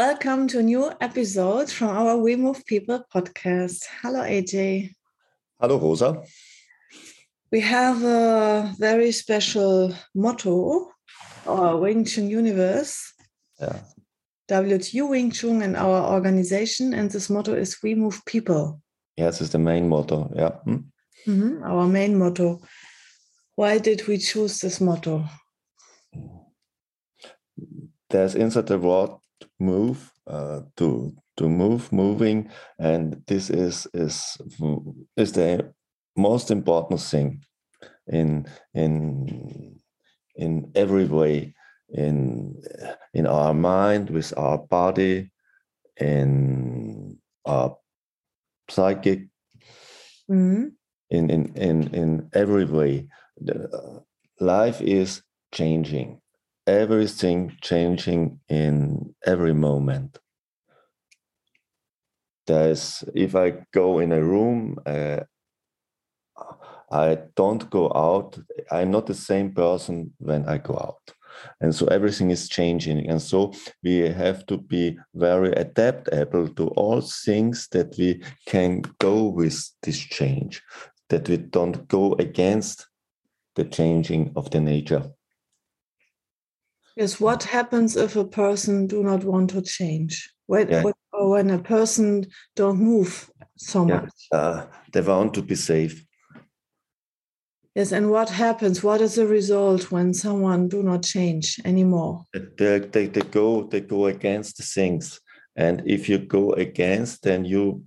Welcome to a new episode from our We Move People podcast. Hello, AJ. Hello, Rosa. We have a very special motto, our WingTsun universe. Yeah. WTU WingTsun and our organization, and this motto is We Move People. Yes, it's the main motto. Yeah. Mm -hmm. Our main motto. Why did we choose this motto? There's inside the word move uh, to to move moving and this is is is the most important thing in in in every way in in our mind with our body in our psychic mm-hmm. in, in in in every way. The, uh, life is changing everything changing in every moment. There's if I go in a room, uh, I don't go out. I'm not the same person when I go out. And so everything is changing. And so we have to be very adaptable to all things that we can go with this change, that we don't go against the changing of the nature. Yes, what happens if a person do not want to change? When, yeah. or when a person don't move so yeah. much? Uh, they want to be safe. Yes, and what happens? What is the result when someone do not change anymore? They, they, they go they go against the things, and if you go against, then you,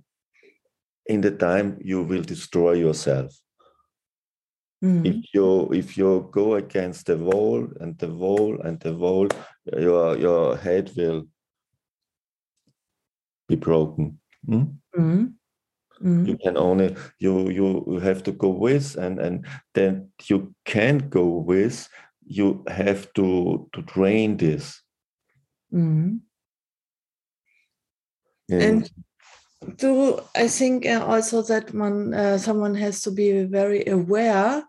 in the time, you will destroy yourself. Mm. If you if you go against the wall and the wall and the wall, your your head will be broken. Mm? Mm. You can only you you have to go with and and then you can't go with. You have to to train this. And, and do I think uh, also that one uh, someone has to be very aware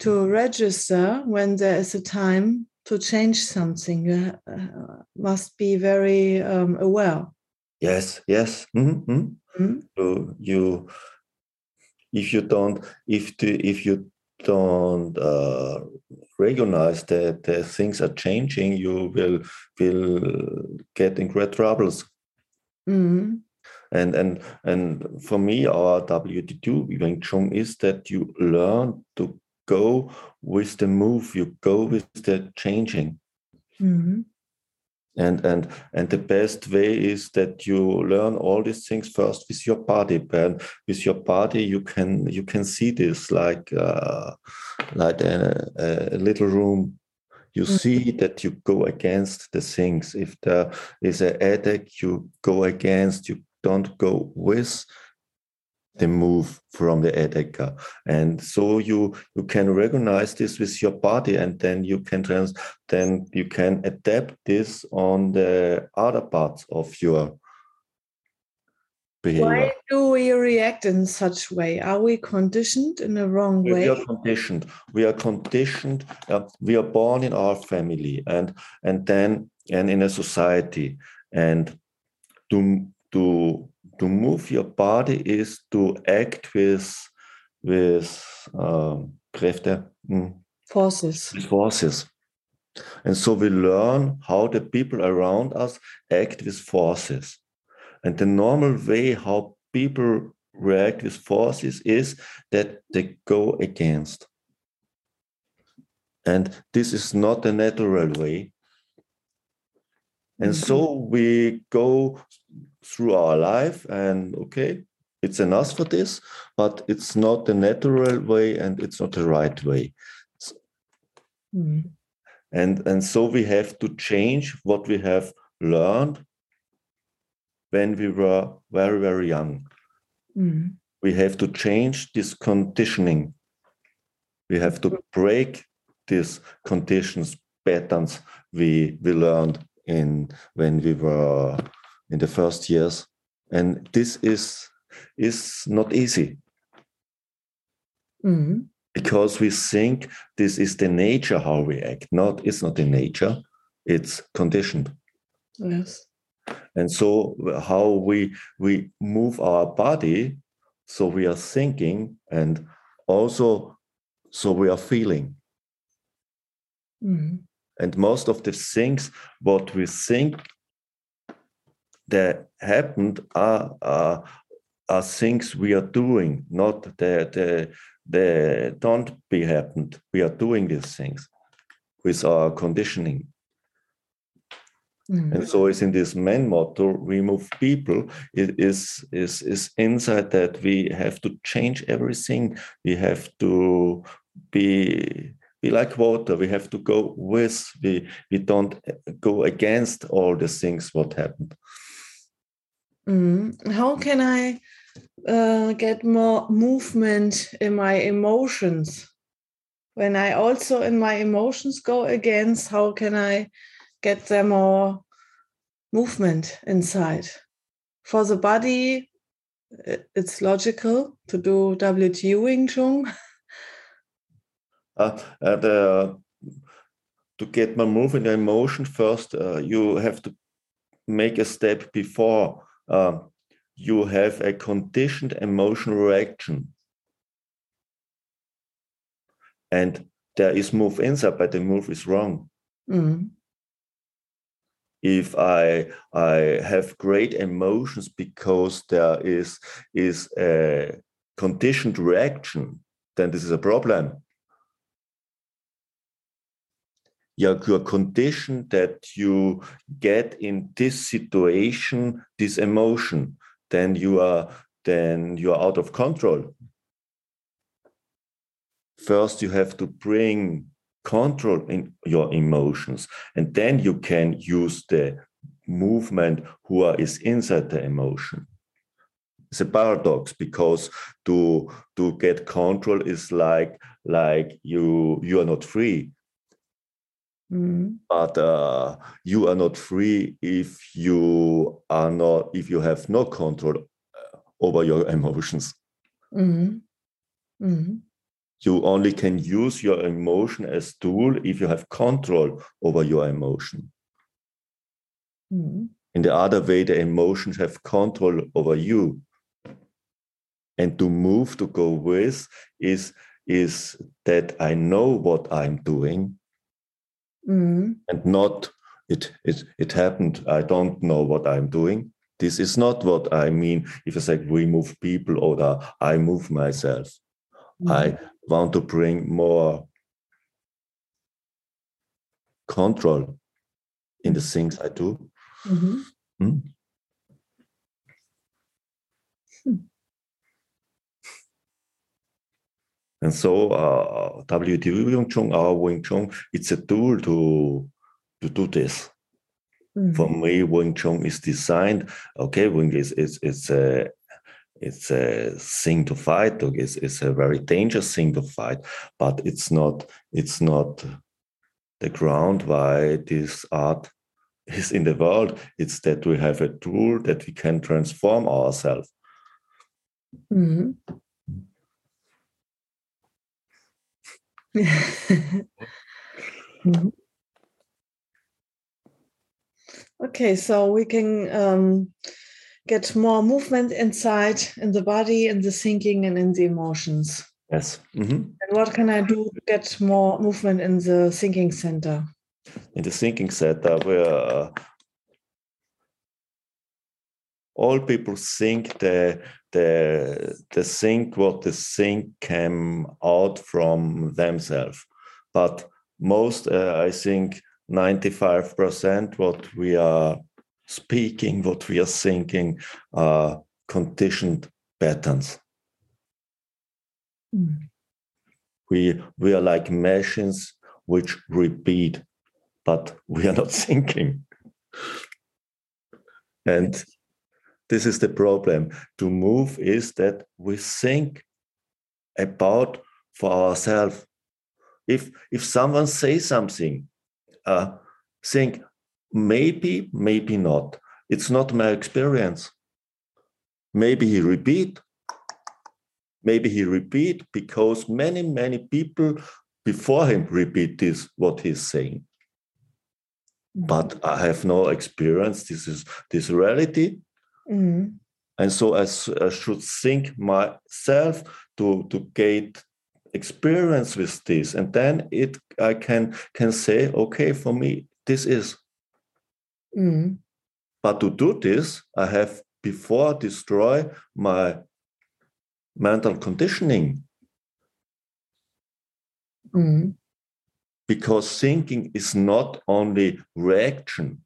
to register when there is a time to change something. You uh, must be very um, aware. Yes, yes. Mm-hmm. Mm-hmm. So you, if you don't, if the, if you don't uh, recognize that, things are changing, you will will get in great troubles. Mm-hmm. And and and for me, our WTU WingTsun is that you learn to go with the move you go with the changing mm-hmm. and and and the best way is that you learn all these things first with your body and with your body you can you can see this like uh, like a, a little room you mm-hmm. see that you go against the things if there is a headache you go against you don't go with the move from the Edeka. And so you you can recognize this with your body and then you can trans then you can adapt this on the other parts of your behavior. Why do we react in such way? Are we conditioned in the wrong way? We are conditioned. We are conditioned. Uh, we are born in our family and and then and in a society and to to to move your body is to act with with um, Kräfte, mm, forces. With forces. And so we learn how the people around us act with forces. And the normal way how people react with forces is that they go against. And this is not a natural way. And mm -hmm. so we go through our life and okay it's enough for this but it's not the natural way and it's not the right way mm. and and so we have to change what we have learned when we were very, very young. Mm. We have to change this conditioning. We have to break these conditions, patterns we, we learned in when we were in the first years. And this is is not easy. Mm. Because we think this is the nature how we act. Not it's not the nature, it's conditioned. Yes. And so how we we move our body, so we are thinking and also so we are feeling. Mm. And most of the things what we think that happened are, are, are things we are doing, not that they, they don't be happened. We are doing these things with our conditioning. Mm. And so it's in this main motto, we move people, it is, is, is inside that we have to change everything. We have to be be like water. We have to go with. We we don't go against all the things what happened. Mm. How can I uh, get more movement in my emotions? When I also in my emotions go against, how can I get them more movement inside? For the body, it's logical to do WTU WingTsun. Uh, uh, to get my movement and emotion first, uh, you have to make a step before uh, you have a conditioned emotional reaction. And there is move inside, but the move is wrong. Mm. If I I have great emotions because there is is a conditioned reaction, then this is a problem. You're, you're that you get in this situation this emotion then you are then you are out of control. First you have to bring control in your emotions and then you can use the movement who is inside the emotion. It's a paradox because to to get control is like like you you are not free Mm. but uh, you are not free if you are not if you have no control uh, over your emotions Mm. Mm. you only can use your emotion as tool if you have control over your emotion Mm. in the other way the emotions have control over you and to move to go with is is that i know what i'm doing Mm. and not it it it happened i don't know what i'm doing this is not what i mean if i say we move people or i move myself Mm. i want to bring more control in the things i do Mhm. Hmm? And so uh, WingTsun, our WingTsun, it's a tool to to do this. Mm. For me, WingTsun is designed. Okay, Wing is it's it's a it's a thing to fight. okay, It's, it's a very dangerous thing to fight, but it's not it's not the ground why this art is in the world. It's that we have a tool that we can transform ourselves. Mhm. Mhm. Okay, so we can um, get more movement inside in the body, in the thinking, and in the emotions. Yes. Mhm. And what can I do to get more movement in the thinking center? in the thinking setup where uh, all people think the the the think what the think came out from themselves. But most uh, i think 95% what we are speaking what we are thinking are conditioned patterns. Mm. we we are like machines which repeat but we are not thinking. And this is the problem. To move is that we think about for ourselves. If if someone says something, uh, think maybe, maybe not. It's not my experience. Maybe he repeat. Maybe he repeat because many, many people before him repeat this what he's saying. Mm-hmm. But I have no experience. This is this reality. Mm-hmm. And so I, I should think myself to, to get experience with this. And then it I can can say, okay, for me, this is. Mm. But to do this, I have before destroy my mental conditioning. Mm. Because thinking is not only reaction.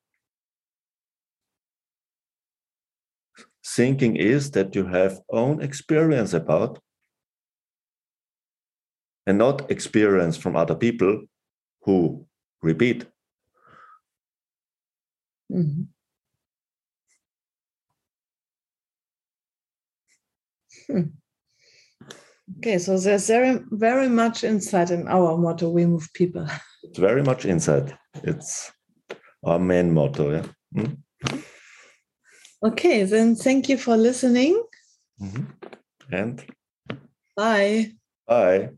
Thinking is that you have own experience about and not experience from other people who repeat. Mm-hmm. Hmm. Okay, so there's very, very much insight in our motto, we move people. It's very much insight. It's our main motto, yeah. Mm. Okay, then thank you for listening. Mm-hmm. And bye. Bye.